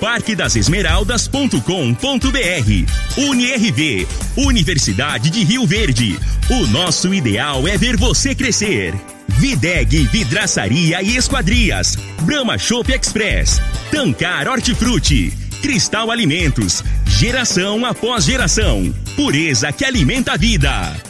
parquedasesmeraldas.com.br. UniRV, Universidade de Rio Verde. O nosso ideal é ver você crescer. Videg Vidraçaria e Esquadrias. Brahma Shop Express. Tancar Hortifruti. Cristal Alimentos. Geração após geração. Pureza que alimenta a vida.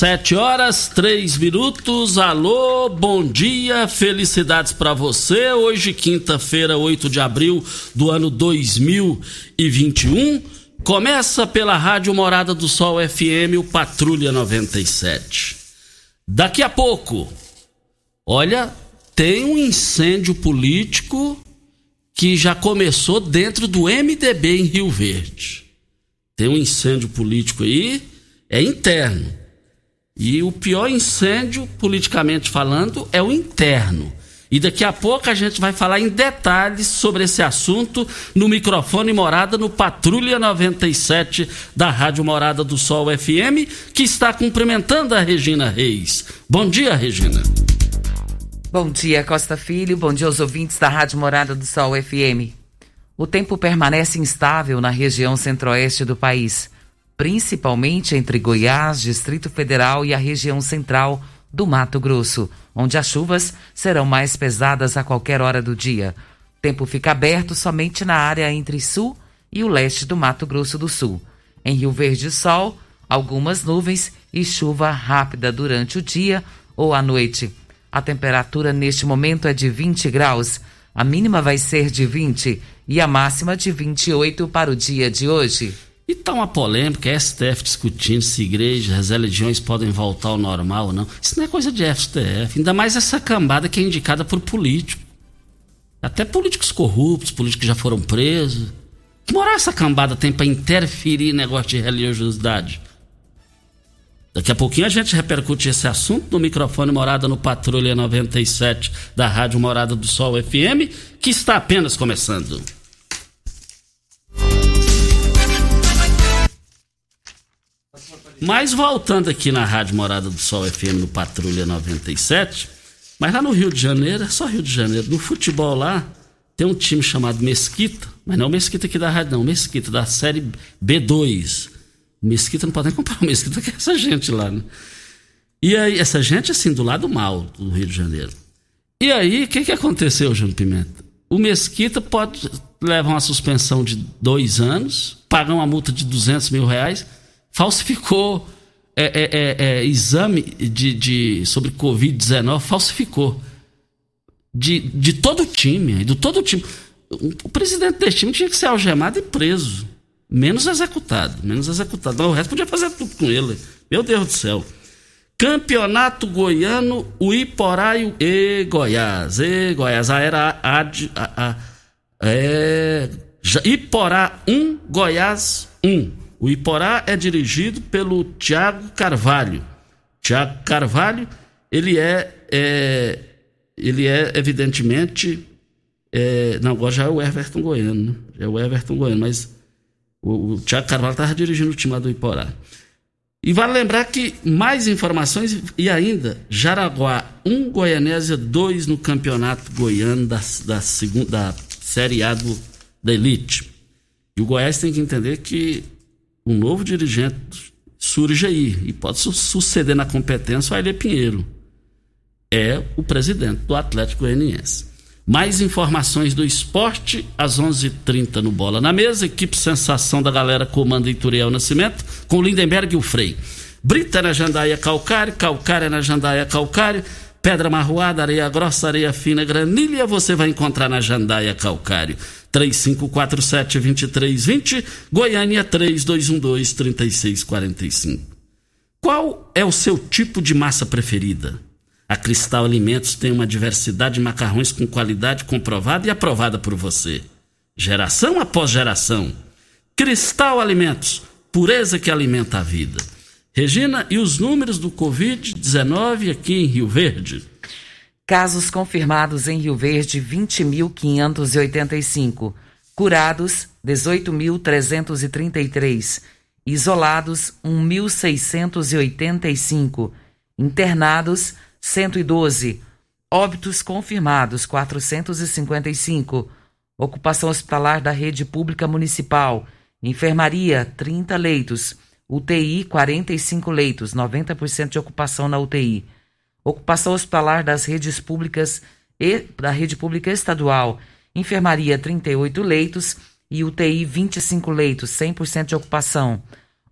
Sete horas, três minutos. Alô, bom dia, felicidades para você. Hoje, quinta-feira, 8 de abril do ano 2021. Começa pela Rádio Morada do Sol FM, o Patrulha 97. Daqui a pouco, olha, tem um incêndio político que já começou dentro do MDB em Rio Verde. Tem um incêndio político aí, é interno e o pior incêndio, politicamente falando, é o interno. E daqui a pouco a gente vai falar em detalhes sobre esse assunto no microfone Morada no Patrulha 97 da Rádio Morada do Sol FM, que está cumprimentando a Regina Reis. Bom dia, Regina. Bom dia, Costa Filho. Bom dia aos ouvintes da Rádio Morada do Sol FM. O tempo permanece instável na região centro-oeste do país principalmente entre Goiás, Distrito Federal e a região central do Mato Grosso, onde as chuvas serão mais pesadas a qualquer hora do dia. Tempo fica aberto somente na área entre sul e o leste do Mato Grosso do Sul. Em Rio Verde, sol, algumas nuvens e chuva rápida durante o dia ou à noite. A temperatura neste momento é de 20 graus. A mínima vai ser de 20 e a máxima de 28 para o dia de hoje. E tá uma polêmica, STF discutindo se igrejas, as religiões podem voltar ao normal ou não. Isso não é coisa de STF. Ainda mais essa cambada que é indicada por político. Até políticos corruptos, políticos que já foram presos. Que moral essa cambada tem para interferir em negócio de religiosidade? Daqui a pouquinho a gente repercute esse assunto no microfone Morada no Patrulha 97 da Rádio Morada do Sol FM, que está apenas começando. Mas voltando aqui na Rádio Morada do Sol FM no Patrulha 97, mas lá no Rio de Janeiro, é só Rio de Janeiro, no futebol lá, tem um time chamado Mesquita, mas não o Mesquita aqui da rádio, não, Mesquita da série B2. Mesquita não pode nem comprar o Mesquita, que é essa gente lá, né? E aí, essa gente assim, do lado mal do Rio de Janeiro. E aí, o que, que aconteceu, Júnior Pimenta? O Mesquita pode levar uma suspensão de dois anos, pagar uma multa de 200 mil reais falsificou é, é, é, é, exame de, de, sobre Covid-19, falsificou. De, de todo o time, do todo o time. O presidente desse time tinha que ser algemado e preso. Menos executado. Menos executado. O resto podia fazer tudo com ele. Meu Deus do céu. Campeonato Goiano, o Iporá e, e Goiás. E Goiás. A era a, a, a, é, Iporá 1, Goiás 1. O Iporá é dirigido pelo Tiago Carvalho. Tiago Carvalho, ele é, é, ele é evidentemente, é, não, agora já é o Everton Goiano, né? É o Everton Goiano, mas o, o Tiago Carvalho estava dirigindo o time do Iporá. E vale lembrar que mais informações e ainda Jaraguá 1, Goianésia 2 no campeonato goiano da, da, segunda, da Série A do, da Elite. E o Goiás tem que entender que um novo dirigente surge aí e pode su suceder na competência o Aile Pinheiro. É o presidente do Atlético Goianiense. Mais informações do esporte às 11:30 h 30 no Bola na Mesa. Equipe Sensação da galera comanda Ituriel Nascimento com Lindenberg e o Frei. Brita na Jandaia Calcário, Calcária na Jandaia Calcário, Pedra Marroada, Areia Grossa, Areia Fina, Granilha você vai encontrar na Jandaia Calcário. 3547-2320, Goiânia 3212-3645. Qual é o seu tipo de massa preferida? A Cristal Alimentos tem uma diversidade de macarrões com qualidade comprovada e aprovada por você. Geração após geração. Cristal Alimentos, pureza que alimenta a vida. Regina, e os números do Covid-19 aqui em Rio Verde? Casos confirmados em Rio Verde, 20.585. Curados, 18.333. Isolados, 1.685. Internados, 112. Óbitos confirmados, 455. Ocupação hospitalar da rede pública municipal. Enfermaria, 30 leitos. UTI, 45 leitos, 90% de ocupação na UTI. Ocupação hospitalar das redes públicas e da rede pública estadual. Enfermaria, 38 leitos e UTI, 25 leitos, 100% de ocupação.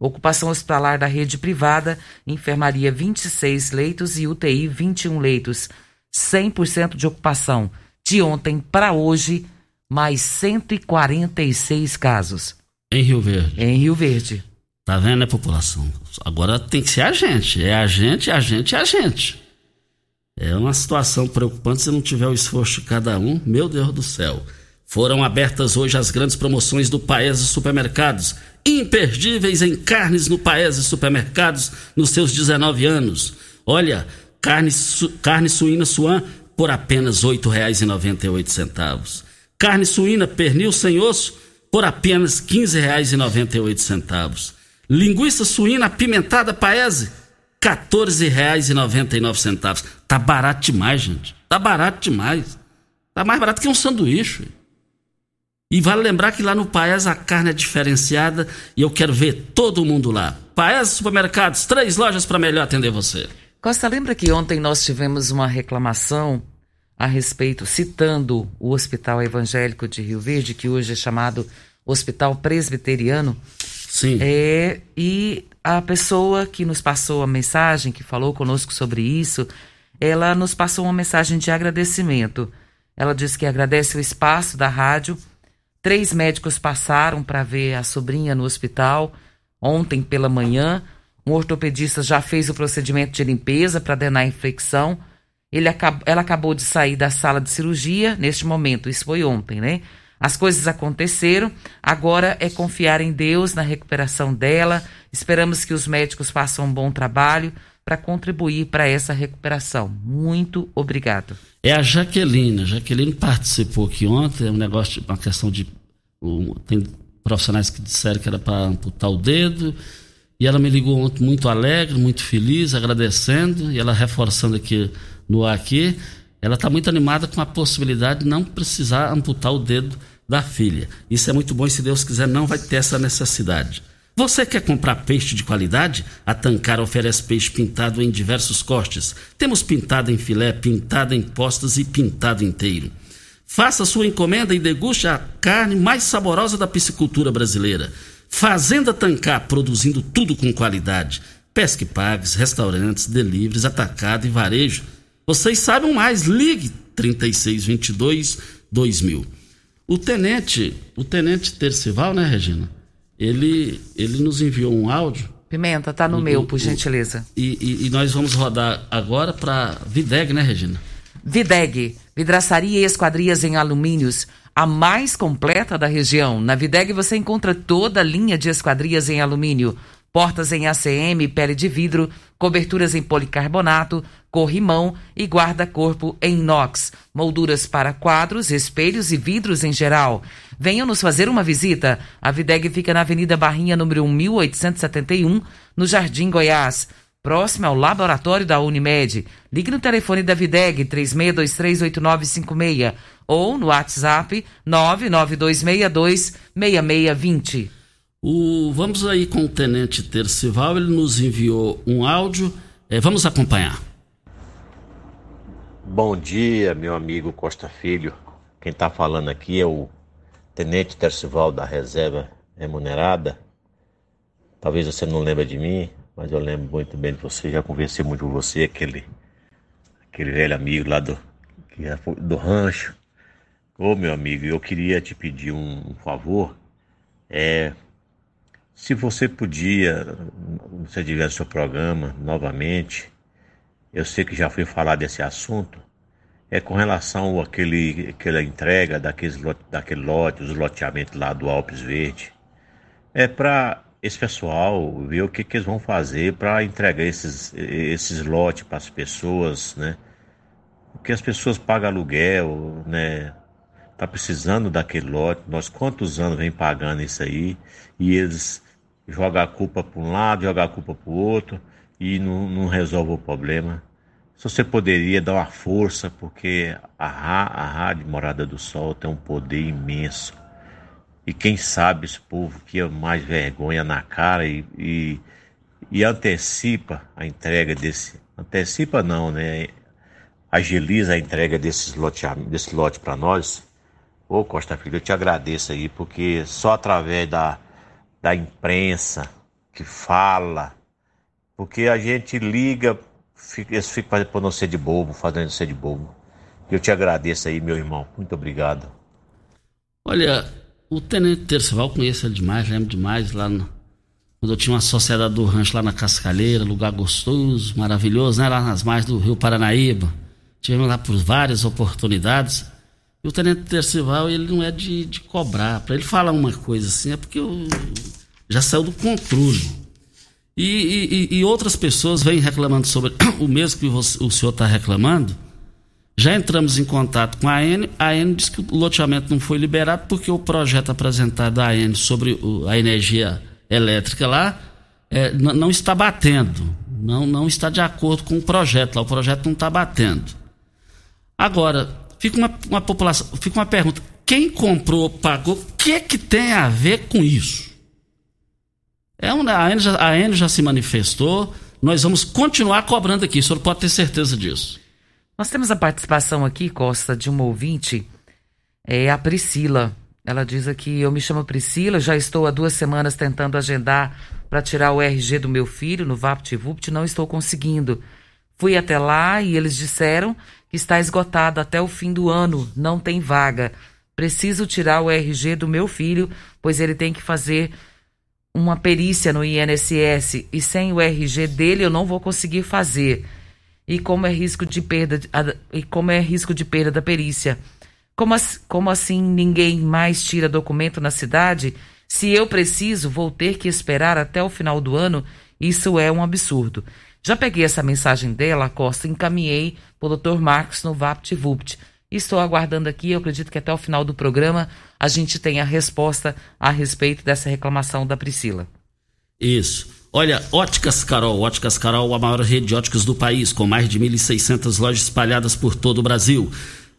Ocupação hospitalar da rede privada, enfermaria 26 leitos e UTI 21 leitos, 100% de ocupação. De ontem para hoje, mais 146 casos. Em Rio Verde. Em Rio Verde. Tá vendo, né, população? Agora tem que ser a gente. É a gente, a gente, a gente. É uma situação preocupante se não tiver o esforço de cada um. Meu Deus do céu. Foram abertas hoje as grandes promoções do Paese Supermercados imperdíveis em carnes no Paese Supermercados nos seus 19 anos. Olha, carne, su, carne suína suan por apenas R$ 8,98. Carne suína pernil sem osso por apenas R$ 15,98. Linguiça suína apimentada Paese, R$ 14,99. Tá barato demais, gente. Tá barato demais. Tá mais barato que um sanduíche. E vale lembrar que lá no Paes a carne é diferenciada e eu quero ver todo mundo lá. Paes Supermercados, três lojas para melhor atender você. Costa, lembra que ontem nós tivemos uma reclamação a respeito, citando o Hospital Evangélico de Rio Verde, que hoje é chamado Hospital Presbiteriano? Sim. É, e a pessoa que nos passou a mensagem, que falou conosco sobre isso, ela nos passou uma mensagem de agradecimento. Ela disse que agradece o espaço da rádio Três médicos passaram para ver a sobrinha no hospital ontem pela manhã. Um ortopedista já fez o procedimento de limpeza para drenar a infecção. Ele ela acabou de sair da sala de cirurgia neste momento, isso foi ontem, né? As coisas aconteceram, agora é confiar em Deus na recuperação dela. Esperamos que os médicos façam um bom trabalho para contribuir para essa recuperação. Muito obrigado. É a Jaqueline. A Jaqueline participou aqui ontem, é um negócio, uma questão de. Um, tem profissionais que disseram que era para amputar o dedo. E ela me ligou ontem muito alegre, muito feliz, agradecendo, e ela reforçando aqui no ar aqui, ela está muito animada com a possibilidade de não precisar amputar o dedo da filha. Isso é muito bom e se Deus quiser não vai ter essa necessidade. Você quer comprar peixe de qualidade? A Tancar oferece peixe pintado em diversos cortes. Temos pintado em filé, pintado em postas e pintado inteiro. Faça sua encomenda e deguste a carne mais saborosa da piscicultura brasileira. Fazenda Tancar, produzindo tudo com qualidade. Pesque pagues, restaurantes, deliveries, atacado e varejo. Vocês sabem mais, ligue 3622 2000. O tenente, o tenente Tercival, né, Regina? ele, ele nos enviou um áudio. Pimenta, tá no o, meu, por gentileza. E, e, e, nós vamos rodar agora para Videg, né, Regina? Videg, vidraçaria e esquadrias em alumínios, a mais completa da região. Na Videg você encontra toda a linha de esquadrias em alumínio portas em ACM, pele de vidro, coberturas em policarbonato, corrimão e guarda-corpo em inox, molduras para quadros, espelhos e vidros em geral. Venham nos fazer uma visita. A Videg fica na Avenida Barrinha, número 1871, no Jardim Goiás, próximo ao laboratório da Unimed. Ligue no telefone da Videg 36238956 ou no WhatsApp 992626620. O, vamos aí com o Tenente Tercival, ele nos enviou um áudio. É, vamos acompanhar. Bom dia, meu amigo Costa Filho. Quem está falando aqui é o Tenente Tercival da Reserva Remunerada. Talvez você não lembre de mim, mas eu lembro muito bem de você. Já conversei muito com você, aquele, aquele velho amigo lá do, é do rancho. Ô meu amigo, eu queria te pedir um, um favor. É, se você podia, se tiver seu programa novamente, eu sei que já foi falar desse assunto, é com relação àquele, àquela entrega daqueles, daquele lote, os loteamentos lá do Alpes Verde. É para esse pessoal ver o que, que eles vão fazer para entregar esses, esses lotes para as pessoas, né? Porque as pessoas pagam aluguel, né? Tá precisando daquele lote. Nós quantos anos vem pagando isso aí e eles jogar a culpa para um lado, jogar a culpa para o outro e não, não resolve o problema. Se você poderia dar uma força, porque a, a Rádio Morada do Sol tem um poder imenso. E quem sabe esse povo que é mais vergonha na cara e, e, e antecipa a entrega desse. Antecipa não, né? Agiliza a entrega desses lote, desse lote para nós. Ô Costa Filho, eu te agradeço aí, porque só através da da imprensa que fala, porque a gente liga, fica, eles ficam fazendo por não ser de bobo, fazendo ser de bobo. Eu te agradeço aí, meu irmão. Muito obrigado. Olha, o Tenente Tercival conheço ele demais, lembro demais lá no, quando eu tinha uma sociedade do rancho lá na Cascalheira, lugar gostoso, maravilhoso, né? Lá nas margens do Rio Paranaíba. Tivemos lá por várias oportunidades. E o Tenente Tercival, ele não é de, de cobrar. Para ele falar uma coisa assim, é porque eu, já saiu do controle. E, e, e, outras pessoas vêm reclamando sobre o mesmo que você, o senhor está reclamando. Já entramos em contato com a AN. A AN diz que o loteamento não foi liberado porque o projeto apresentado da AN sobre a energia elétrica lá é, não está batendo. Não, não está de acordo com o projeto lá. O projeto não está batendo. Agora, fica uma, uma população, fica uma pergunta: quem comprou, pagou, o que é que tem a ver com isso? É uma, a, Enel já, a Enel já se manifestou, nós vamos continuar cobrando aqui, o senhor pode ter certeza disso. Nós temos a participação aqui, Costa, de uma ouvinte, é a Priscila. Ela diz aqui: Eu me chamo Priscila, já estou há duas semanas tentando agendar para tirar o RG do meu filho no VaptVupt, não estou conseguindo. Fui até lá e eles disseram que está esgotado até o fim do ano, não tem vaga. Preciso tirar o RG do meu filho, pois ele tem que fazer uma perícia no INSS e sem o RG dele eu não vou conseguir fazer. E como é risco de perda e como é risco de perda da perícia? Como, como assim ninguém mais tira documento na cidade? Se eu preciso, vou ter que esperar até o final do ano? Isso é um absurdo. Já peguei essa mensagem dela, Costa, encaminhei para o Dr. Marcos no VaptVupt. Estou aguardando aqui, eu acredito que até o final do programa a gente tenha resposta a respeito dessa reclamação da Priscila. Isso. Olha, Óticas Carol. Óticas Carol, a maior rede de óticas do país, com mais de 1.600 lojas espalhadas por todo o Brasil.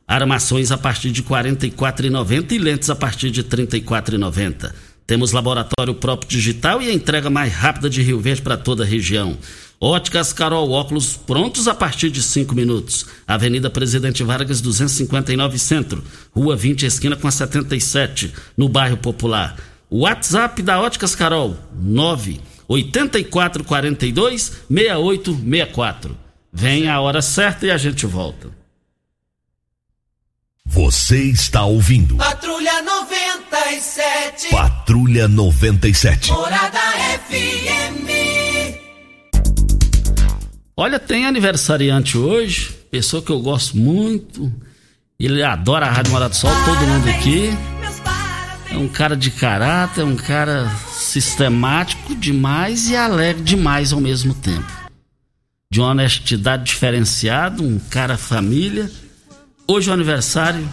Armações a partir de R$ 44,90 e lentes a partir de R$ 34,90. Temos laboratório próprio digital e a entrega mais rápida de Rio Verde para toda a região. Óticas Carol, óculos prontos a partir de 5 minutos. Avenida Presidente Vargas, 259 Centro. Rua 20, esquina com a 77, no bairro Popular. WhatsApp da Óticas Carol, 9 8442 6864. Vem a hora certa e a gente volta. Você está ouvindo. Patrulha 97. Patrulha 97. Morada FM. Olha, tem aniversariante hoje, pessoa que eu gosto muito. Ele adora a Rádio Morado do Sol, todo mundo aqui. É um cara de caráter, é um cara sistemático demais e alegre demais ao mesmo tempo. De uma honestidade diferenciada, um cara família. Hoje é o aniversário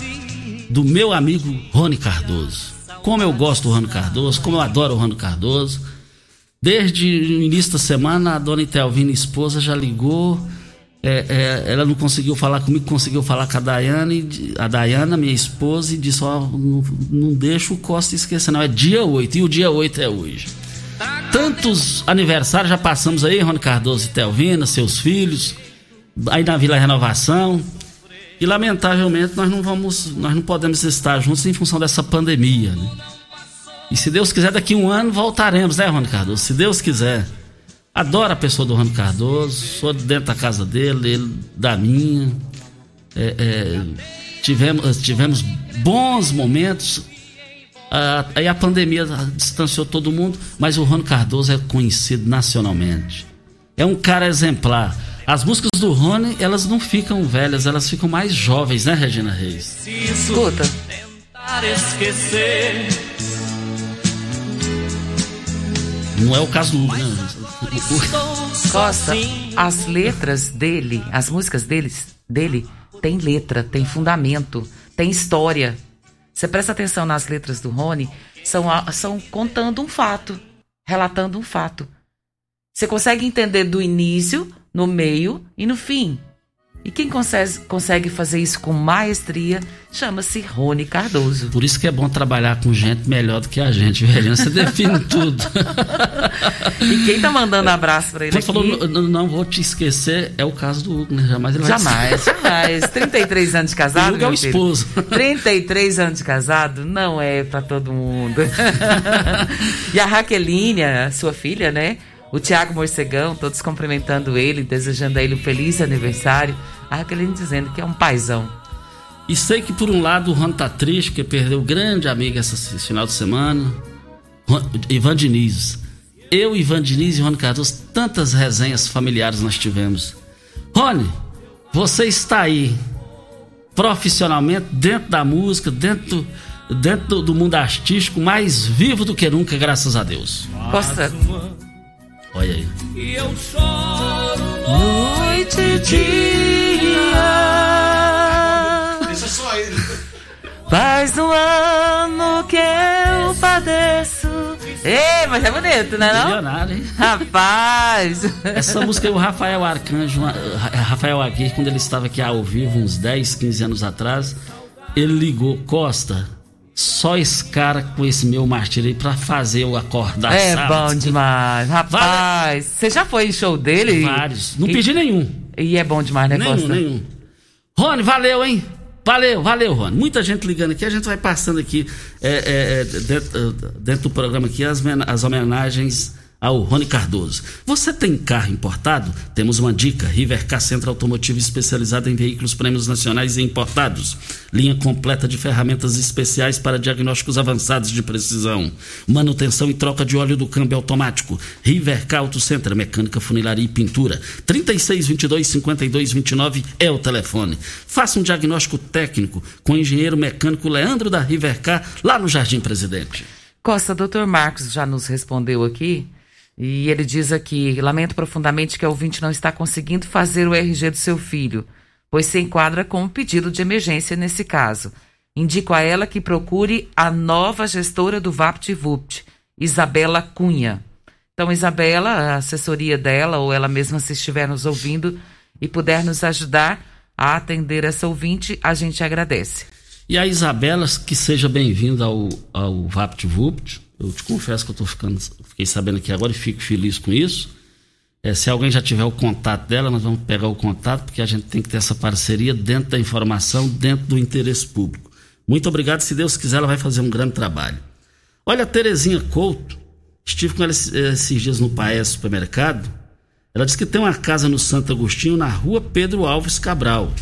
do meu amigo Rony Cardoso. Como eu gosto do Rony Cardoso, como eu adoro o Rony Cardoso. Desde o início da semana, a dona Itelvina, esposa, já ligou. É, é, ela não conseguiu falar comigo, conseguiu falar com a Daiane, a Dayana, minha esposa, e disse: Ó, não, não deixa o Costa esquecer, não. É dia 8, e o dia 8 é hoje. Tantos aniversários já passamos aí, Rony Cardoso e Telvina, seus filhos, aí na Vila Renovação. E lamentavelmente nós não vamos, nós não podemos estar juntos em função dessa pandemia, né? E se Deus quiser, daqui a um ano voltaremos, né, Rony Cardoso? Se Deus quiser. Adoro a pessoa do Rony Cardoso, sou dentro da casa dele, ele da minha. É, é, tivemos, tivemos bons momentos. aí a pandemia distanciou todo mundo, mas o Rony Cardoso é conhecido nacionalmente. É um cara exemplar. As músicas do Rony, elas não ficam velhas, elas ficam mais jovens, né, Regina Reis? Escuta. Não é o caso do Hugo, né? Costa, as letras dele, as músicas deles, dele, tem letra, tem fundamento, tem história. Você presta atenção nas letras do Rony, são, são contando um fato, relatando um fato. Você consegue entender do início no meio e no fim. E quem consegue, consegue fazer isso com maestria chama-se Rony Cardoso. Por isso que é bom trabalhar com gente melhor do que a gente, velho. Você define tudo. e quem tá mandando abraço pra ele Você aqui? falou, não, não, vou te esquecer, é o caso do Hugo, né? Jamais ele Jamais, jamais. 33 anos de casado. O Hugo é o esposo. 33 anos de casado não é para todo mundo. e a Raquelinha, sua filha, né? O Tiago Morcegão, todos cumprimentando ele, desejando a ele um feliz aniversário. A Raqueline dizendo que é um paizão. E sei que por um lado o Ron tá triste, porque perdeu um grande amigo esse final de semana. Ivan Diniz. Eu, Ivan Diniz e Rony Cardoso, tantas resenhas familiares nós tivemos. Rony, você está aí profissionalmente dentro da música, dentro, dentro do mundo artístico, mais vivo do que nunca, graças a Deus. Costa, Olha aí. E eu choro noite e dia. Deixa só ele. Faz um ano que eu padeço. Ei, mas é bonito, né? Não? Milionário, hein? Rapaz! Essa música é o Rafael Arcanjo, Rafael Aguirre, quando ele estava aqui ao vivo, uns 10, 15 anos atrás, ele ligou, Costa, só esse cara com esse meu martírio aí pra fazer eu acordar É bom demais. Rapaz, você já foi em show dele? Vários. Não e, pedi nenhum. E é bom demais, né, nenhum, Costa? Nenhum, Rony, valeu, hein? Valeu, valeu, Rony. Muita gente ligando aqui. A gente vai passando aqui é, é, dentro, dentro, do programa aqui as, as homenagens ao Rony Cardoso. Você tem carro importado? Temos uma dica: Rivercar Centro Automotivo especializado em veículos prêmios nacionais e importados. Linha completa de ferramentas especiais para diagnósticos avançados de precisão. Manutenção e troca de óleo do câmbio automático. Rivercar Auto Center, mecânica, funilaria e pintura. 3622-5229 é o telefone. Faça um diagnóstico técnico com o engenheiro mecânico Leandro da Rivercar, lá no Jardim Presidente. Costa, doutor Marcos já nos respondeu aqui e ele diz aqui: lamento profundamente que a ouvinte não está conseguindo fazer o RG do seu filho, pois se enquadra com um pedido de emergência nesse caso. Indico a ela que procure a nova gestora do VaptVupt, Isabela Cunha. Então, Isabela, a assessoria dela, ou ela mesma, se estiver nos ouvindo e puder nos ajudar a atender essa ouvinte, a gente agradece. E a Isabela, que seja bem-vinda ao, ao VaptVupt. Eu te confesso que eu tô ficando, fiquei sabendo aqui agora e fico feliz com isso. É, se alguém já tiver o contato dela, nós vamos pegar o contato, porque a gente tem que ter essa parceria dentro da informação, dentro do interesse público. Muito obrigado. Se Deus quiser, ela vai fazer um grande trabalho. Olha, a Terezinha Couto, estive com ela esses dias no Paes Supermercado. Ela disse que tem uma casa no Santo Agostinho, na rua Pedro Alves Cabral.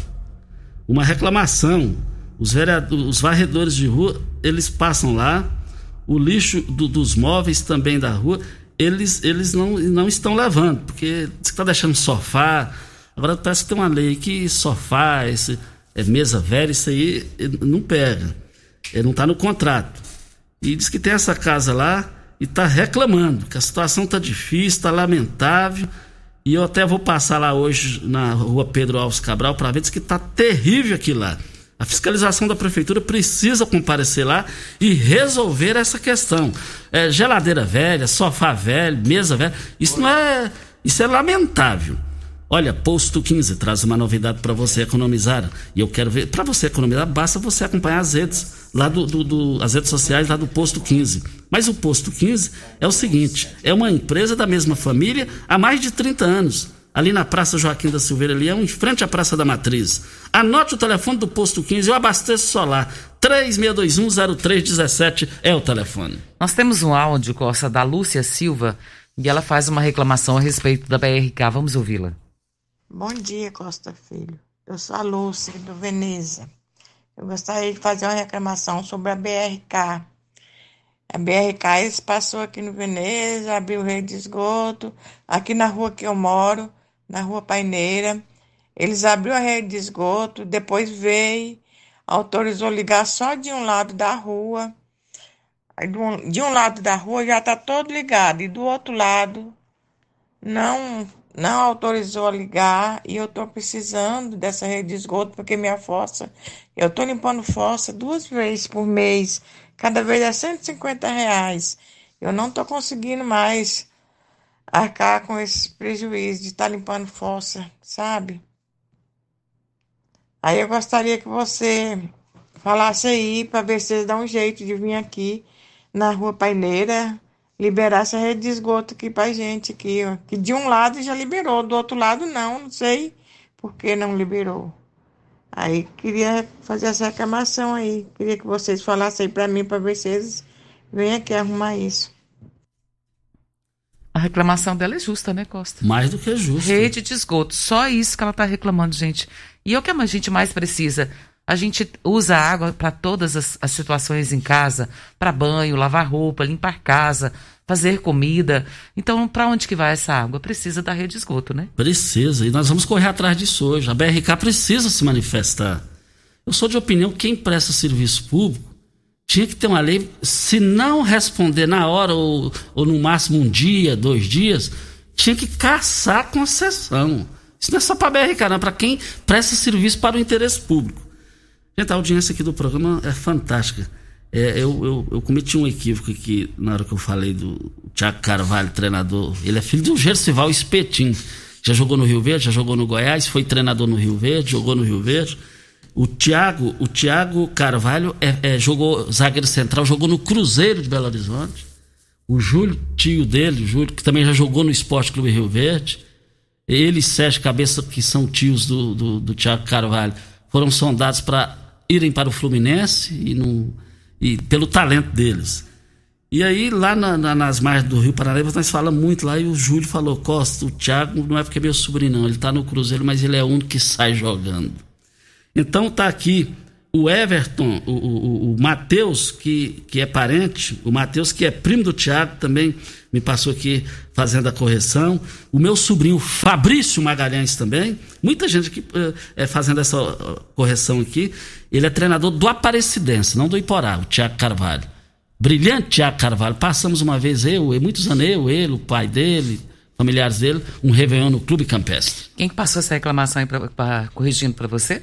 Uma reclamação. Os, os varredores de rua, eles passam lá o lixo do, dos móveis também da rua, eles, eles não, não estão levando, porque está deixando sofá. Agora parece que tem uma lei que sofá, esse, é mesa velha, isso aí não pega. Ele não está no contrato. e diz que tem essa casa lá e está reclamando, que a situação está difícil, está lamentável. E eu até vou passar lá hoje na rua Pedro Alves Cabral para ver, diz que está terrível aqui lá. A fiscalização da prefeitura precisa comparecer lá e resolver essa questão. É, geladeira velha, sofá velho, mesa velha, isso não é. Isso é lamentável. Olha, Posto 15 traz uma novidade para você economizar. E eu quero ver, para você economizar, basta você acompanhar as redes, lá do, do, do, as redes sociais lá do Posto 15. Mas o Posto 15 é o seguinte: é uma empresa da mesma família há mais de 30 anos. Ali na Praça Joaquim da Silveira Leão, em frente à Praça da Matriz. Anote o telefone do Posto 15, eu abasteço solar. 36210317 é o telefone. Nós temos um áudio, Costa, da Lúcia Silva, e ela faz uma reclamação a respeito da BRK. Vamos ouvi-la. Bom dia, Costa Filho. Eu sou a Lúcia, do Veneza. Eu gostaria de fazer uma reclamação sobre a BRK. A BRK passou aqui no Veneza, abriu rede de esgoto. Aqui na rua que eu moro, na rua Paineira, eles abriram a rede de esgoto, depois veio, autorizou ligar só de um lado da rua. De um lado da rua já está todo ligado, e do outro lado não não autorizou a ligar e eu estou precisando dessa rede de esgoto porque minha fossa, eu estou limpando fossa duas vezes por mês, cada vez é 150 reais. Eu não estou conseguindo mais arcar com esse prejuízo de estar tá limpando fossa, sabe? Aí eu gostaria que você falasse aí para ver se dão um jeito de vir aqui na rua Paineira liberar essa rede de esgoto aqui pra gente aqui, ó. Que de um lado já liberou, do outro lado não, não sei por que não liberou. Aí queria fazer essa reclamação aí. Queria que vocês falassem aí pra mim, pra ver se eles vêm aqui arrumar isso. A reclamação dela é justa, né, Costa? Mais do que justa. Rede de esgoto, só isso que ela tá reclamando, gente. E é o que a gente mais precisa? A gente usa água para todas as, as, situações em casa, para banho, lavar roupa, limpar casa, fazer comida. Então, para onde que vai essa água? Precisa da rede de esgoto, né? Precisa, e nós vamos correr atrás disso hoje. A BRK precisa se manifestar. Eu sou de opinião que quem presta serviço público tinha que ter uma lei, se não responder na hora ou, ou no máximo um dia, dois dias, tinha que caçar a concessão. Isso não é só para a BRK, não, é para quem presta serviço para o interesse público. Gente, a audiência aqui do programa é fantástica. É, eu, eu, eu, cometi um equívoco aqui na hora que eu falei do Tiago Carvalho, treinador. Ele é filho do Gercival Espetim. Já jogou no Rio Verde, já jogou no Goiás, foi treinador no Rio Verde, jogou no Rio Verde. O Tiago, o Thiago Carvalho é, é, jogou zagueiro central, jogou no Cruzeiro de Belo Horizonte. O Júlio, tio dele, Júlio, que também já jogou no Esporte Clube Rio Verde. Ele e Sérgio Cabeça, que são tios do, do, do Tiago Carvalho, foram sondados para irem para o Fluminense e, e pelo talento deles. E aí, lá na, na, nas margens do Rio Paranaíba, nós falamos muito lá e o Júlio falou: Costa, o Thiago não é porque é meu sobrinho, não. Ele está no Cruzeiro, mas ele é o único que sai jogando. Então tá aqui o Everton, o, o, o Matheus, que, que é parente, o Matheus, que é primo do Tiago, também me passou aqui fazendo a correção. O meu sobrinho Fabrício Magalhães também. Muita gente aqui é, fazendo essa correção aqui. Ele é treinador do Aparecidense, não do Iporá, o Tiago Carvalho. Brilhante Tiago Carvalho. Passamos uma vez eu, muitos anos eu, ele, o pai dele, familiares dele, um Réveillon no Clube Campestre. Quem que passou essa reclamação aí pra, pra corrigindo para você?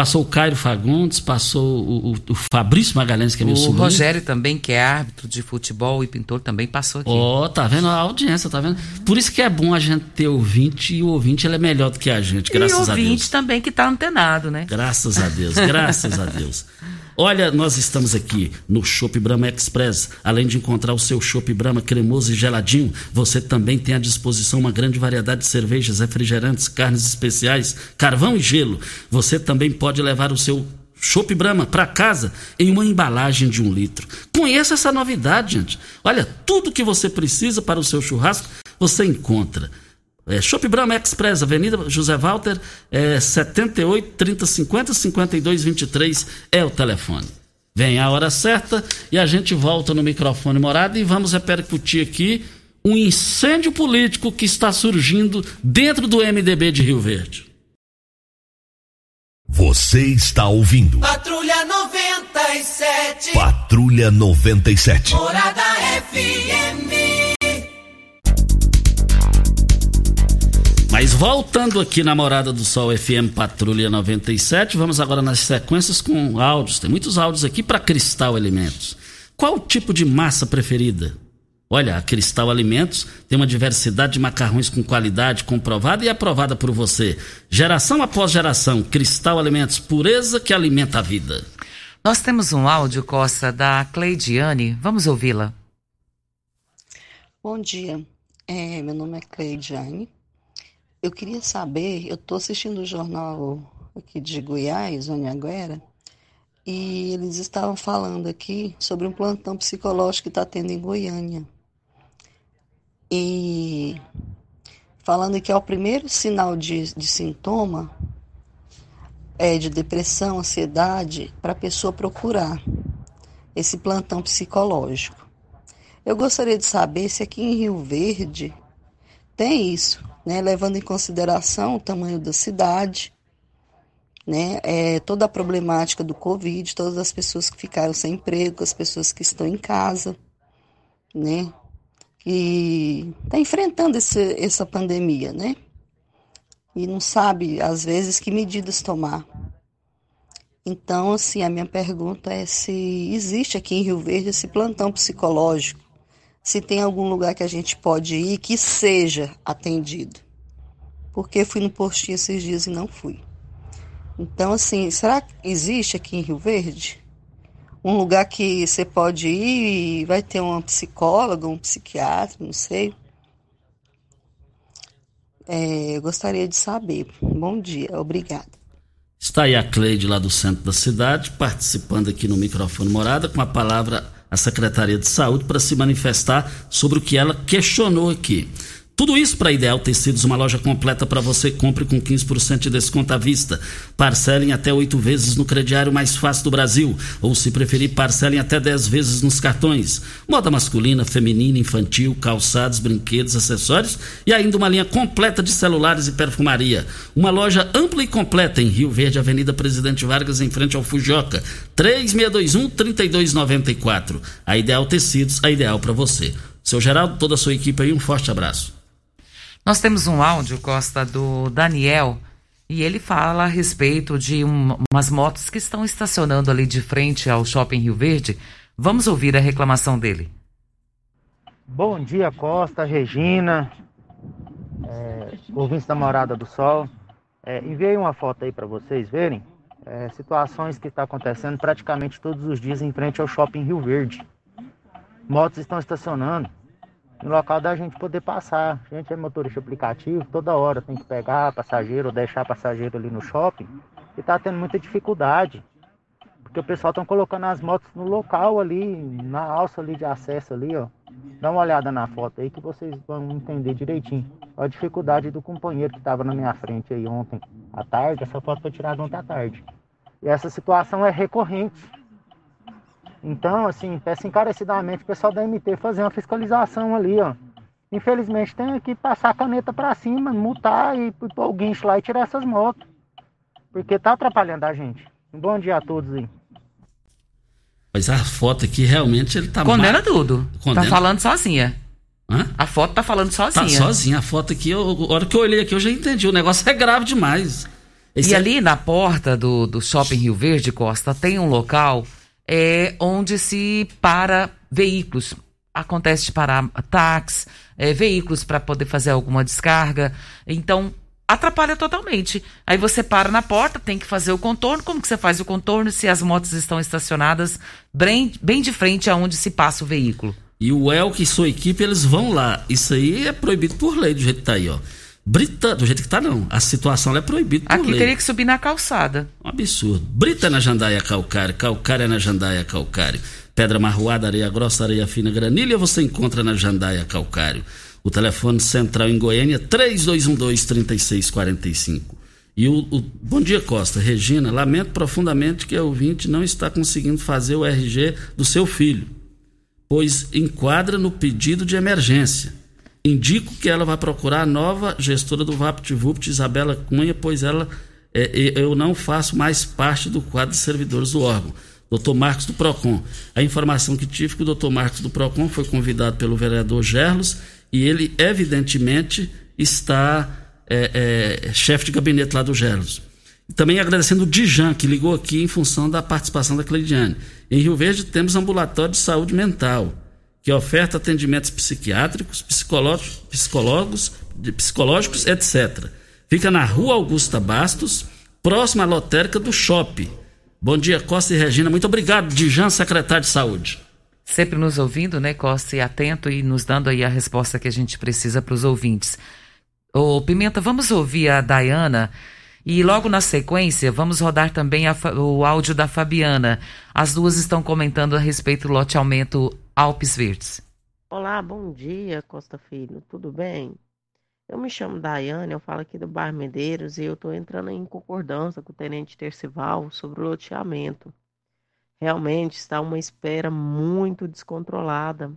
Passou o Cairo Fagundes, passou o, o, o Fabrício Magalhães, que é meu o sobrinho. O Rogério também, que é árbitro de futebol e pintor, também passou aqui. Ó, oh, tá vendo a audiência, tá vendo? Por isso que é bom a gente ter ouvinte e o ouvinte ele é melhor do que a gente, graças a Deus. E ouvinte também que tá antenado, né? Graças a Deus, graças a Deus. Olha, nós estamos aqui no Shop Brahma Express. Além de encontrar o seu Shop Brahma cremoso e geladinho, você também tem à disposição uma grande variedade de cervejas, refrigerantes, carnes especiais, carvão e gelo. Você também pode levar o seu Chopp Brahma para casa em uma embalagem de um litro. Conheça essa novidade, gente. Olha, tudo que você precisa para o seu churrasco você encontra. É, Shop Brahma Express, Avenida José Walter, é, 78 30 50 52 23 é o telefone. Vem a hora certa e a gente volta no microfone morado e vamos repercutir aqui um incêndio político que está surgindo dentro do MDB de Rio Verde. Você está ouvindo. Patrulha 97. Patrulha 97. Morada FM. Mas voltando aqui na Morada do Sol FM Patrulha 97, vamos agora nas sequências com áudios. Tem muitos áudios aqui para Cristal Alimentos. Qual o tipo de massa preferida? Olha, a Cristal Alimentos tem uma diversidade de macarrões com qualidade comprovada e aprovada por você. Geração após geração, Cristal Alimentos, pureza que alimenta a vida. Nós temos um áudio, Costa, da Cleidiane. Vamos ouvi-la. Bom dia, é, meu nome é Cleidiane. Eu queria saber, eu estou assistindo o jornal aqui de Goiás, Anhanguera, e eles estavam falando aqui sobre um plantão psicológico que está tendo em Goiânia. E falando que é o primeiro sinal de, de sintoma é, de depressão, ansiedade, para a pessoa procurar esse plantão psicológico. Eu gostaria de saber se aqui em Rio Verde tem isso, né, levando em consideração o tamanho da cidade, né, é, toda a problemática do Covid, todas as pessoas que ficaram sem emprego, as pessoas que estão em casa, né, que está enfrentando esse, essa pandemia, né? E não sabe, às vezes, que medidas tomar. Então, assim, a minha pergunta é se existe aqui em Rio Verde esse plantão psicológico, se tem algum lugar que a gente pode ir que seja atendido. Porque fui no postinho esses dias e não fui. Então, assim, será que existe aqui em Rio Verde? um lugar que você pode ir e vai ter uma psicóloga, um psiquiatra, não sei. É, eu gostaria de saber. Bom dia, obrigada. Está aí a Cleide lá do centro da cidade, participando aqui no microfone morada, com a palavra à Secretaria de Saúde para se manifestar sobre o que ela questionou aqui. Tudo isso para Ideal Tecidos, uma loja completa para você. Compre com 15% de desconto à vista. Parcelem até oito vezes no crediário mais fácil do Brasil. Ou, se preferir, parcelem até 10 vezes nos cartões. Moda masculina, feminina, infantil, calçados, brinquedos, acessórios e ainda uma linha completa de celulares e perfumaria. Uma loja ampla e completa em Rio Verde, Avenida Presidente Vargas, em frente ao Fujoca. 3621-3294. A Ideal Tecidos, a ideal para você. Seu Geraldo, toda a sua equipe aí, um forte abraço. Nós temos um áudio, Costa, do Daniel, e ele fala a respeito de um, umas motos que estão estacionando ali de frente ao Shopping Rio Verde. Vamos ouvir a reclamação dele. Bom dia, Costa, Regina, é, ouvintes da Morada do Sol. É, enviei uma foto aí para vocês verem é, situações que está acontecendo praticamente todos os dias em frente ao Shopping Rio Verde. Motos estão estacionando no local da gente poder passar. A gente é motorista aplicativo, toda hora tem que pegar passageiro deixar passageiro ali no shopping e tá tendo muita dificuldade. Porque o pessoal estão colocando as motos no local ali, na alça ali de acesso ali, ó. Dá uma olhada na foto aí que vocês vão entender direitinho. a dificuldade do companheiro que estava na minha frente aí ontem à tarde. Essa foto foi tirada ontem à tarde. E essa situação é recorrente. Então, assim, peço encarecidamente o pessoal da MT fazer uma fiscalização ali, ó. Infelizmente tem que passar a caneta para cima, multar e pôr o guincho lá e tirar essas motos. Porque tá atrapalhando a gente. Um bom dia a todos aí. Mas a foto aqui realmente ele tá Condena mal... tudo. Condena... Tá falando sozinha. Hã? A foto tá falando sozinha. Tá sozinha. A foto aqui, eu, a hora que eu olhei aqui, eu já entendi. O negócio é grave demais. Esse e é... ali na porta do, do Shopping Rio Verde, Costa, tem um local é, onde se para veículos. Acontece de parar táxi, é, veículos para poder fazer alguma descarga. Então, atrapalha totalmente. Aí você para na porta, tem que fazer o contorno. Como que você faz o contorno se as motos estão estacionadas bem, bem de frente aonde se passa o veículo? E o Elk e sua equipe, eles vão lá. Isso aí é proibido por lei, do jeito que tá aí, ó. Brita, do jeito que tá, não. A situação é proibida por Aqui lei. teria que subir na calçada. Um absurdo. Brita na jandaia calcário, calcário é na jandaia calcário. Pedra marroada, areia grossa, areia fina, granilha você encontra na jandaia calcário. O telefone central em Goiânia, 3212-3645. E o, o, Bom dia, Costa. Regina, lamento profundamente que a ouvinte não está conseguindo fazer o RG do seu filho, pois enquadra no pedido de emergência. Indico que ela vai procurar a nova gestora do VaptVupt, Isabela Cunha, pois ela é, eu não faço mais parte do quadro de servidores do órgão. Doutor Marcos do PROCON. A informação que tive é que o doutor Marcos do PROCON foi convidado pelo vereador Gerlos e ele, evidentemente, está é, é, chefe de gabinete lá do Gerlos. Também agradecendo o Dijan, que ligou aqui em função da participação da Cleidiane. Em Rio Verde temos ambulatório de saúde mental, que oferta atendimentos psiquiátricos, psicólogos, psicólogos, psicológicos, etc. Fica na rua Augusta Bastos, próxima à lotérica do Shopping. Bom dia, Costa e Regina. Muito obrigado, Dijan, secretário de Saúde. Sempre nos ouvindo, né, Costa, e atento e nos dando aí a resposta que a gente precisa para os ouvintes. Ô, Pimenta, vamos ouvir a Dayana e logo na sequência vamos rodar também a, o áudio da Fabiana. As duas estão comentando a respeito do loteamento Alpes Verdes. Olá, bom dia, Costa Filho. Tudo bem? Eu me chamo Daiane, eu falo aqui do bairro Medeiros e eu estou entrando em concordância com o Tenente Tercival sobre o loteamento. Realmente está uma espera muito descontrolada,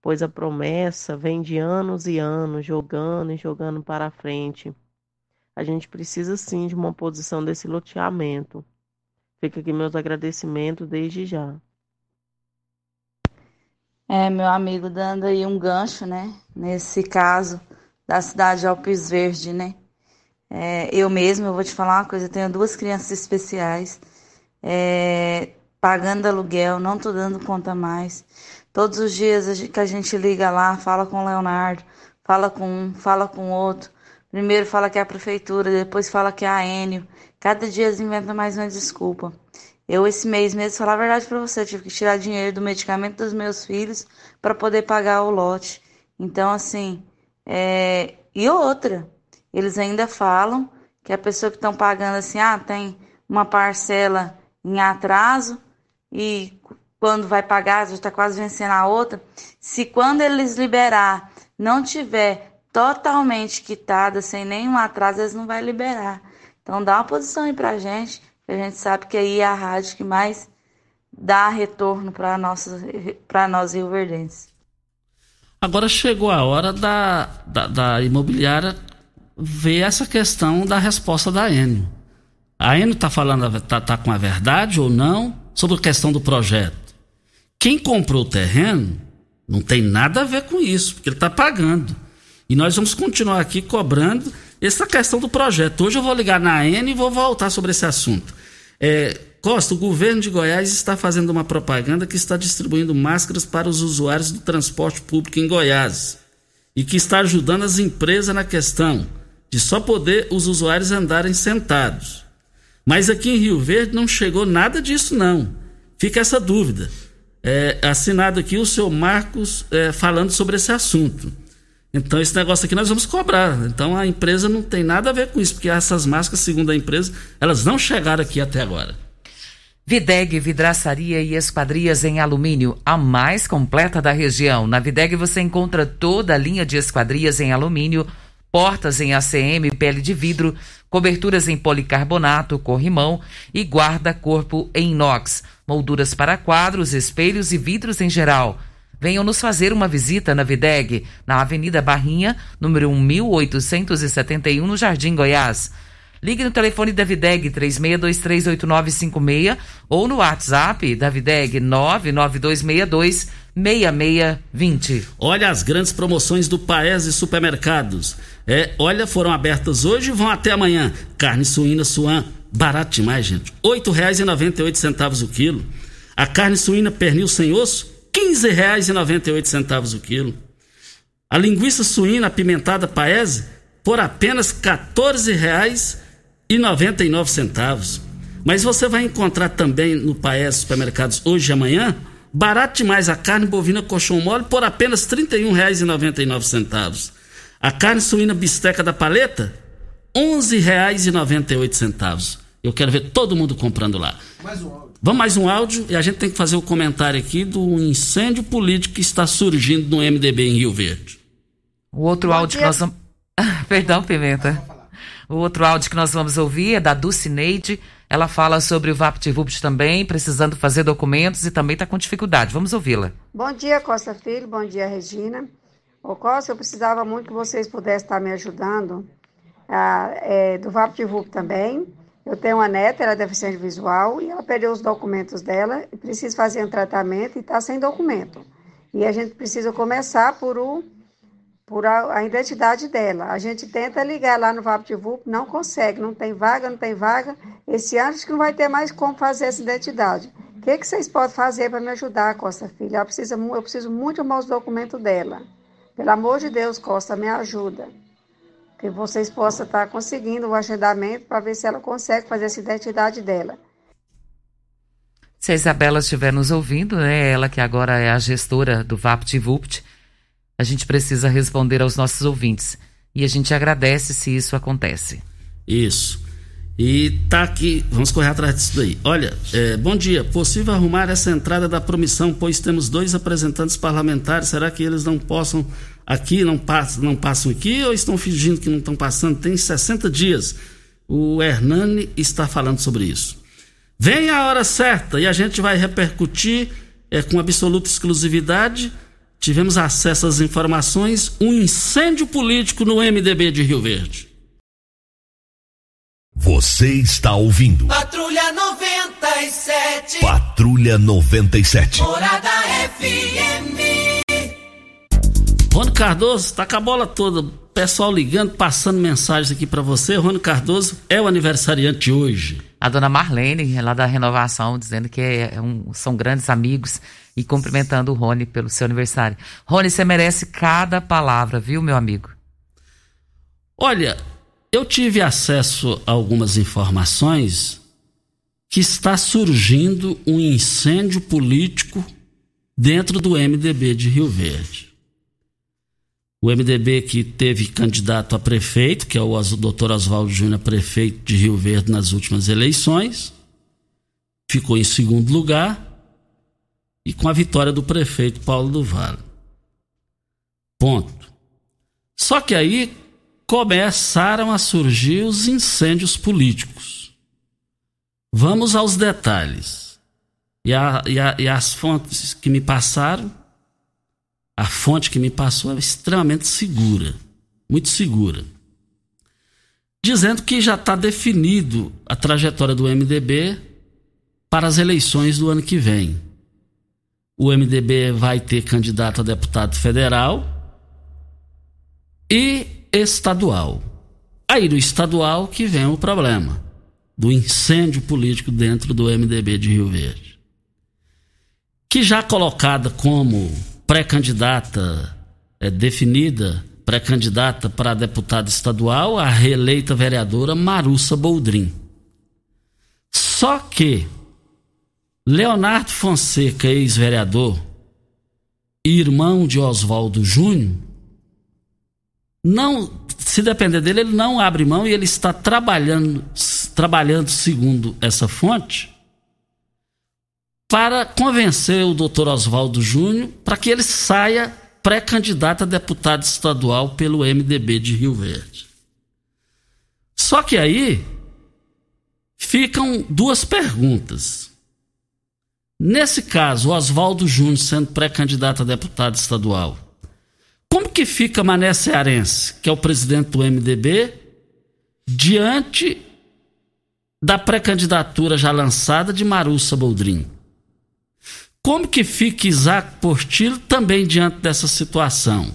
pois a promessa vem de anos e anos, jogando e jogando para frente. A gente precisa sim de uma posição desse loteamento. Fica aqui meus agradecimentos desde já. É, meu amigo, dando aí um gancho, né? Nesse caso da cidade de Alpes Verde, né? É, eu mesmo, eu vou te falar uma coisa, eu tenho duas crianças especiais. É, pagando aluguel, não tô dando conta mais. Todos os dias que a gente liga lá, fala com o Leonardo, fala com um, fala com outro. Primeiro fala que é a prefeitura, depois fala que é a Enio. Cada dia eles inventam mais uma desculpa. Eu, esse mês mesmo, falar a verdade para você, tive que tirar dinheiro do medicamento dos meus filhos para poder pagar o lote. Então, assim, é... e outra, eles ainda falam que a pessoa que estão pagando assim, ah, tem uma parcela em atraso, e quando vai pagar, já está quase vencendo a outra. Se quando eles liberar não tiver totalmente quitada, sem nenhum atraso, eles não vão liberar. Então dá uma posição aí pra gente, que a gente sabe que aí é a rádio que mais dá retorno para nós rioverdenses. Agora chegou a hora da, da, da, imobiliária ver essa questão da resposta da Enio. A Enio está falando, está tá com a verdade ou não? sobre a questão do projeto. Quem comprou o terreno não tem nada a ver com isso, porque ele está pagando. E nós vamos continuar aqui cobrando essa questão do projeto. Hoje eu vou ligar na AN e vou voltar sobre esse assunto. É, Costa, o governo de Goiás está fazendo uma propaganda que está distribuindo máscaras para os usuários do transporte público em Goiás e que está ajudando as empresas na questão de só poder os usuários andarem sentados. Mas aqui em Rio Verde não chegou nada disso, não. Fica essa dúvida. É, assinado aqui o seu Marcos é, falando sobre esse assunto. Então, esse negócio aqui nós vamos cobrar. Então, a empresa não tem nada a ver com isso, porque essas máscaras, segundo a empresa, elas não chegaram aqui até agora. Videg Vidraçaria e Esquadrias em Alumínio, a mais completa da região. Na Videg você encontra toda a linha de esquadrias em alumínio, portas em ACM, pele de vidro, coberturas em policarbonato, corrimão e guarda-corpo em inox, molduras para quadros, espelhos e vidros em geral. Venham nos fazer uma visita na Videg, na Avenida Barrinha, número 1871, no Jardim Goiás. Ligue no telefone da Videg 36238956 ou no WhatsApp da Videg 992626620. Olha as grandes promoções do Paese Supermercados. É, olha, foram abertas hoje e vão até amanhã. Carne suína suan, barato demais, gente. R$ 8,98 o quilo. A carne suína pernil sem osso, 15,98 o quilo. A linguiça suína apimentada paese, por apenas R$ 14,99. Mas você vai encontrar também no Paese Supermercados hoje e amanhã, barato demais a carne bovina colchão mole por apenas R$ 31,99. A carne suína bisteca da paleta, R$ 11,98. Eu quero ver todo mundo comprando lá. Mais um. Vamos mais um áudio e a gente tem que fazer o um comentário aqui do incêndio político que está surgindo no MDB em Rio Verde. O outro Bom áudio dia. que nós vamos. Perdão, Pimenta. O outro áudio que nós vamos ouvir é da Dulcineide. Ela fala sobre o VaptVupt também, precisando fazer documentos e também está com dificuldade. Vamos ouvi-la. Bom dia, Costa Filho. Bom dia, Regina. Ô Costa, eu precisava muito que vocês pudessem estar me ajudando a, é, do VaptVup também. Eu tenho uma neta, ela é deficiente visual, e ela perdeu os documentos dela, e precisa fazer um tratamento e está sem documento. E a gente precisa começar por, o, por a, a identidade dela. A gente tenta ligar lá no VaptVup, não consegue, não tem vaga, não tem vaga. Esse ano acho que não vai ter mais como fazer essa identidade. O que, que vocês podem fazer para me ajudar, Costa Filha? Eu preciso, eu preciso muito arrumar os documentos dela. Pelo amor de Deus, Costa, me ajuda que vocês possam estar conseguindo o agendamento para ver se ela consegue fazer essa identidade dela. Se a Isabela estiver nos ouvindo, né, ela que agora é a gestora do VaptVupt, a gente precisa responder aos nossos ouvintes. E a gente agradece se isso acontece. Isso. E tá aqui, vamos correr atrás disso daí. Olha, é, bom dia. Possível arrumar essa entrada da promissão, pois temos dois representantes parlamentares. Será que eles não possam aqui, não passam, não passam aqui ou estão fingindo que não estão passando? Tem 60 dias. O Hernani está falando sobre isso. Vem a hora certa e a gente vai repercutir é, com absoluta exclusividade. Tivemos acesso às informações: um incêndio político no MDB de Rio Verde. Você está ouvindo. Patrulha 97. Patrulha 97. Morada FM. Rony Cardoso, tá com a bola toda. Pessoal ligando, passando mensagens aqui para você. Rony Cardoso é o aniversariante hoje. A dona Marlene, lá da Renovação, dizendo que é um, são grandes amigos e cumprimentando o Rony pelo seu aniversário. Rony, você merece cada palavra, viu, meu amigo? Olha, eu tive acesso a algumas informações que está surgindo um incêndio político dentro do MDB de Rio Verde. O MDB que teve candidato a prefeito, que é o doutor Oswaldo Júnior, prefeito de Rio Verde nas últimas eleições, ficou em segundo lugar e com a vitória do prefeito Paulo do Vale. Ponto. Só que aí começaram a surgir os incêndios políticos. Vamos aos detalhes. E, a, e, a, e, as fontes que me passaram, a fonte que me passou é extremamente segura, muito segura. Dizendo que já está definido a trajetória do MDB para as eleições do ano que vem. O MDB vai ter candidato a deputado federal e estadual. Aí no estadual que vem o problema do incêndio político dentro do MDB de Rio Verde. Que já colocada como pré-candidata é, definida, pré-candidata para deputada estadual, a reeleita vereadora Marussa Boldrin. Só que Leonardo Fonseca, ex-vereador, irmão de Oswaldo Júnior, não, se depender dele, ele não abre mão e ele está trabalhando, trabalhando segundo essa fonte, para convencer o doutor Oswaldo Júnior para que ele saia pré-candidato a deputado estadual pelo MDB de Rio Verde. Só que aí ficam duas perguntas. Nesse caso, Oswaldo Júnior sendo pré-candidato a deputado estadual, como que fica Mané Cearense, que é o presidente do MDB, diante da pré-candidatura já lançada de Marussa Boldrin? Como que fica Isaac Portillo também diante dessa situação?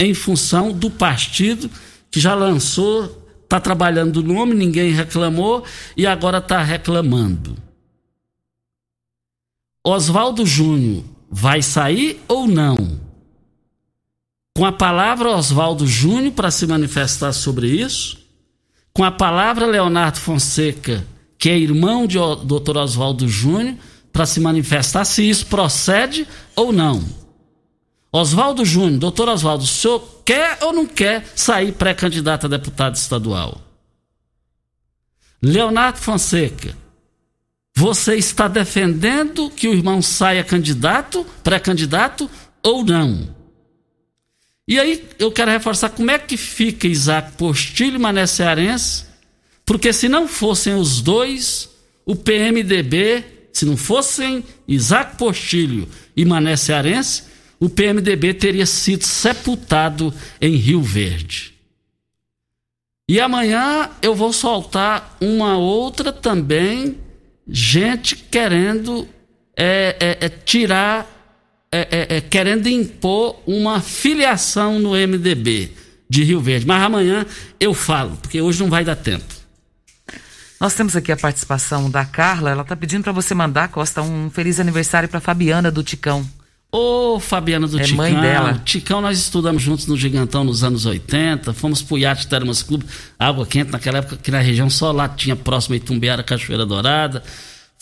Em função do partido que já lançou, está trabalhando o nome, ninguém reclamou e agora está reclamando. Oswaldo Júnior vai sair ou não? Com a palavra Oswaldo Júnior para se manifestar sobre isso, com a palavra Leonardo Fonseca, que é irmão de Dr. Oswaldo Júnior, para se manifestar se isso procede ou não. Oswaldo Júnior, doutor Oswaldo, o senhor quer ou não quer sair pré-candidato a deputado estadual? Leonardo Fonseca, você está defendendo que o irmão saia candidato, pré-candidato ou não? E aí eu quero reforçar como é que fica Isaac Postilho e Mané Cearense, porque se não fossem os dois, o PMDB, se não fossem Isaac Postilho e Mané Cearense, o PMDB teria sido sepultado em Rio Verde. E amanhã eu vou soltar uma outra também, gente querendo é, é, é tirar, é, é, querendo impor uma filiação no MDB de Rio Verde. Mas amanhã eu falo, porque hoje não vai dar tempo. Nós temos aqui a participação da Carla. Ela está pedindo para você mandar, Costa, um feliz aniversário para Fabiana do Ticão. Ô, Fabiana do É Ticão. mãe dela. Ticão, nós estudamos juntos no Gigantão nos anos 80, fomos pro Iate Termas Clube, água quente, naquela época que na região só lá tinha próximo a Itumbiara, Cachoeira Dourada.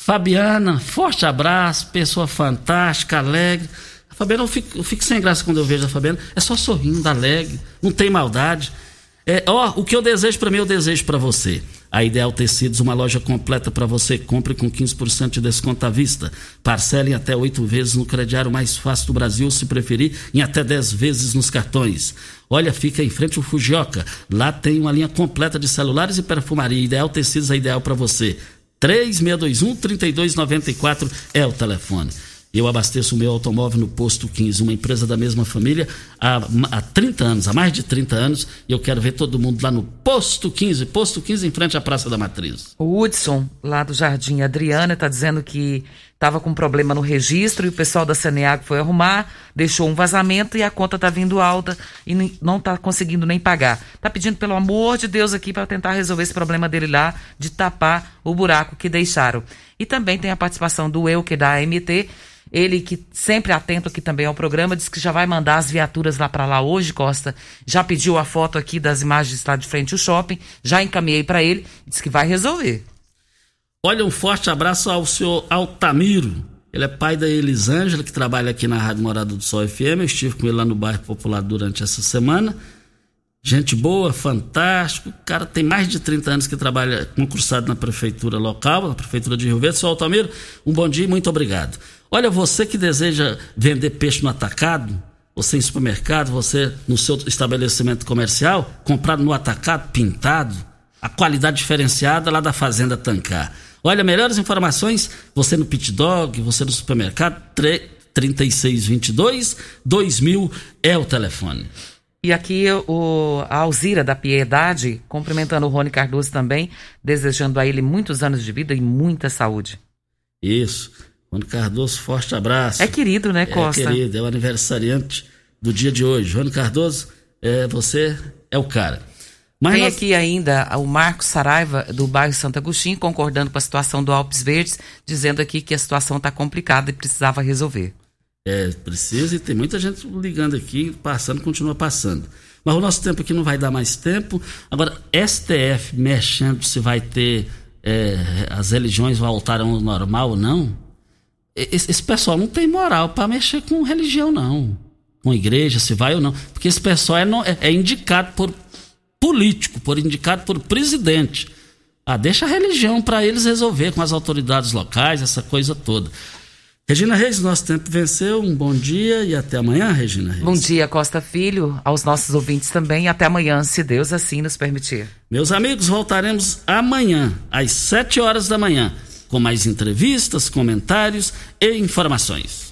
Fabiana, forte abraço, pessoa fantástica, alegre. A Fabiana, eu fico, eu fico sem graça quando eu vejo a Fabiana. É só sorrindo, alegre, não tem maldade. É, ó, o que eu desejo para mim, eu desejo para você. A Ideal Tecidos, uma loja completa para você. Compre com 15% de desconto à vista. Parcele em até oito vezes no crediário mais fácil do Brasil, se preferir, em até 10 vezes nos cartões. Olha, fica em frente ao Fujioka. Lá tem uma linha completa de celulares e perfumaria. Ideal Tecidos é ideal para você. 3621-3294 é o telefone. Eu abasteço o meu automóvel no Posto 15, uma empresa da mesma família há, há 30 anos, há mais de 30 anos, e eu quero ver todo mundo lá no Posto 15, Posto 15 em frente à Praça da Matriz. O Hudson, lá do Jardim Adriana, está dizendo que estava com problema no registro e o pessoal da Saneago foi arrumar, deixou um vazamento e a conta está vindo alta e não está conseguindo nem pagar. Está pedindo, pelo amor de Deus, aqui para tentar resolver esse problema dele lá, de tapar o buraco que deixaram. E também tem a participação do Euque da AMT, ele que sempre atento aqui também ao programa, disse que já vai mandar as viaturas lá para lá hoje, Costa. Já pediu a foto aqui das imagens lá de frente ao shopping, já encaminhei para ele, disse que vai resolver. Olha, um forte abraço ao senhor Altamiro. Ele é pai da Elisângela, que trabalha aqui na Rádio Morada do Sol FM. Eu estive com ele lá no bairro Popular durante essa semana. Gente boa, fantástico. O cara tem mais de 30 anos que trabalha concursado na prefeitura local, na prefeitura de Rio Verde. Senhor Altamiro, um bom dia e muito obrigado. Olha, você que deseja vender peixe no atacado, você em supermercado, você no seu estabelecimento comercial, comprado no atacado, pintado, a qualidade diferenciada lá da Fazenda Tancar. Olha, melhores informações, você no Pit Dog, você no supermercado, tre- 3622 2000 é o telefone. E aqui o, a Alzira da Piedade, cumprimentando o Rony Cardoso também, desejando a ele muitos anos de vida e muita saúde. Isso. Rony Cardoso, forte abraço. É querido, né, Costa? É querido, é o aniversariante do dia de hoje. Rony Cardoso, é, você é o cara. Mas Tem nós- aqui ainda o Marcos Saraiva, do bairro Santo Agostinho, concordando com a situação do Alpes Verdes, dizendo aqui que a situação está complicada e precisava resolver. É, precisa e tem muita gente ligando aqui, passando, continua passando. Mas o nosso tempo aqui não vai dar mais tempo. Agora, STF mexendo se vai ter. é, as religiões voltaram ao normal ou não. Esse, esse pessoal não tem moral para mexer com religião, não. Com igreja, se vai ou não. Porque esse pessoal é, é- é indicado por político, por indicado por presidente. Ah, deixa a religião para eles resolver com as autoridades locais, essa coisa toda. Regina Reis, nosso tempo venceu. Um bom dia e até amanhã, Regina Reis. Bom dia, Costa Filho, aos nossos ouvintes também, e até amanhã, se Deus assim nos permitir. Meus amigos, voltaremos amanhã, às 7 horas da manhã, com mais entrevistas, comentários e informações.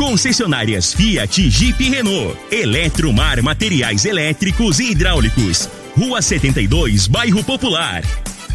concessionárias Fiat, Jeep e Renault, Eletromar Materiais Elétricos e Hidráulicos, Rua 72, Bairro Popular,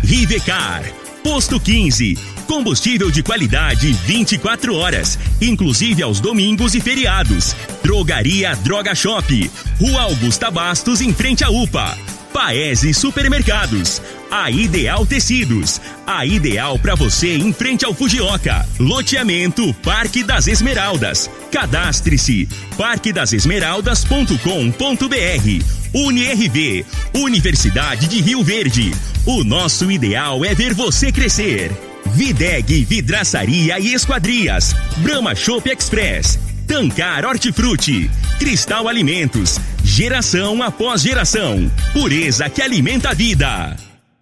Rivecar, Posto 15, combustível de qualidade 24 horas, inclusive aos domingos e feriados. Drogaria Droga Shop, Rua Augusta Bastos em frente à UPA. Paese Supermercados, a Ideal Tecidos, a ideal para você em frente ao Fujioka. Loteamento Parque das Esmeraldas, Cadastre-se. Parquedasesmeraldas.com.br UniRV, Universidade de Rio Verde. O nosso ideal é ver você crescer. Videg Vidraçaria e Esquadrias, Brahma Shop Express, Tancar Hortifruti, Cristal Alimentos, geração após geração, pureza que alimenta a vida.